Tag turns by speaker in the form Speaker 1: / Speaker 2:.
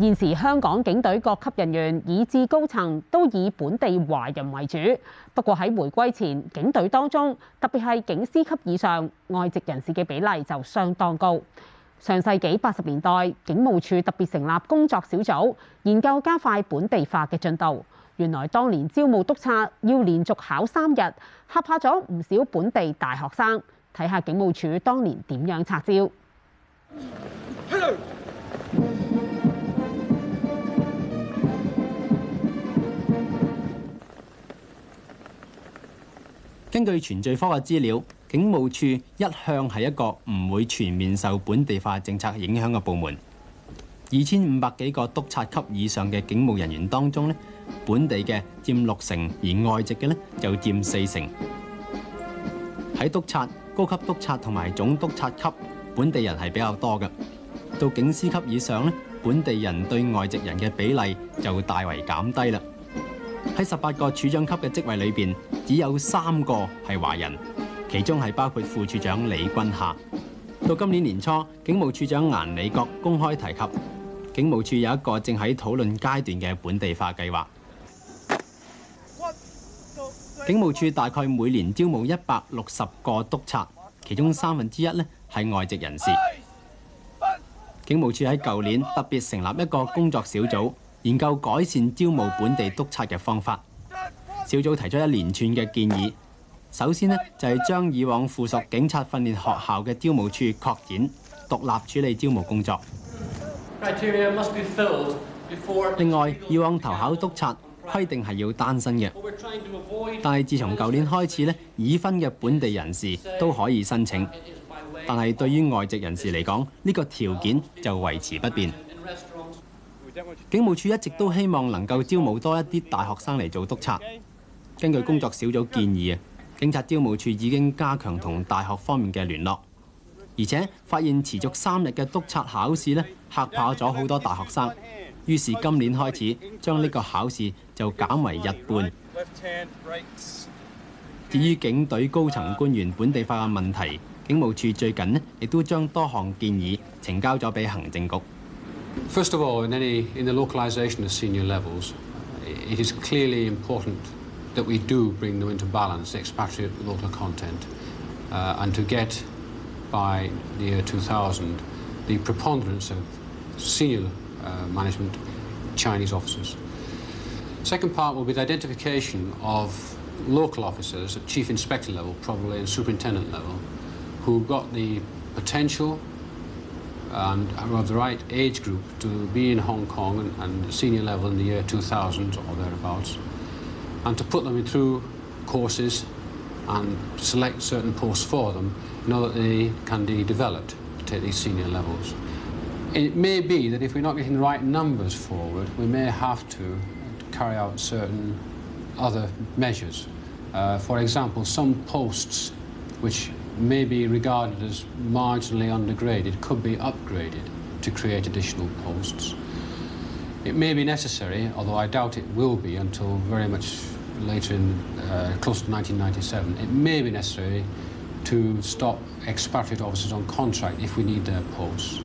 Speaker 1: 現時香港警隊各級人員以至高層都以本地華人為主，不過喺回歸前，警隊當中特別係警司級以上外籍人士嘅比例就相當高。上世紀八十年代，警務處特別成立工作小組，研究加快本地化嘅進度。原來當年招募督察要連續考三日，嚇怕咗唔少本地大學生。睇下警務處當年點樣拆招。
Speaker 2: 根據全聚科嘅資料，警務處一向係一個唔會全面受本地化政策影響嘅部門。二千五百幾個督察級以上嘅警務人員當中咧，本地嘅佔六成，而外籍嘅咧就佔四成。喺督察、高級督察同埋總督察級，本地人係比較多嘅。到警司級以上咧，本地人對外籍人嘅比例就大為減低啦。喺十八个处长级嘅职位里边，只有三个系华人，其中系包括副处长李君夏。到今年年初，警务处长颜李国公开提及，警务处有一个正喺讨论阶段嘅本地化计划。警务处大概每年招募一百六十个督察，其中三分之一呢系外籍人士。警务处喺旧年特别成立一个工作小组。研究改善招募本地督察嘅方法，小組提出一連串嘅建議。首先呢，就係將以往附屬警察訓練學校嘅招募處扩展，獨立處理招募工作。另外，以往投考督察規定係要單身嘅，但係自從舊年開始呢已婚嘅本地人士都可以申請。但係對於外籍人士嚟講，呢個條件就維持不變。警务处一直都希望能够招募多一啲大学生嚟做督察。根据工作小组建议啊，警察招募处已经加强同大学方面嘅联络，而且发现持续三日嘅督察考试咧吓怕咗好多大学生，于是今年开始将呢个考试就减为日半。至于警队高层官员本地化嘅问题，警务处最近咧亦都将多项建议呈交咗俾行政局。
Speaker 3: First of all, in, any, in the localization of senior levels, it is clearly important that we do bring them into balance, the expatriate local content, uh, and to get by the year 2000 the preponderance of senior uh, management Chinese officers. Second part will be the identification of local officers at chief inspector level, probably, and superintendent level, who've got the potential and of the right age group to be in Hong Kong and, and senior level in the year 2000 or thereabouts, and to put them through courses and select certain posts for them in order that they can be developed to these senior levels. It may be that if we're not getting the right numbers forward, we may have to carry out certain other measures. Uh, for example, some posts which may be regarded as marginally undergraded could be upgraded to create additional posts. It may be necessary, although I doubt it will be until very much later in, uh, close to 1997, it may be necessary to stop expatriate officers on contract if we need their posts.